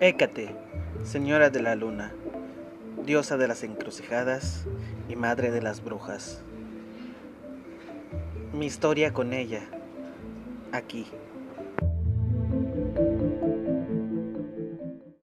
Hécate, señora de la luna, diosa de las encrucijadas y madre de las brujas. Mi historia con ella, aquí.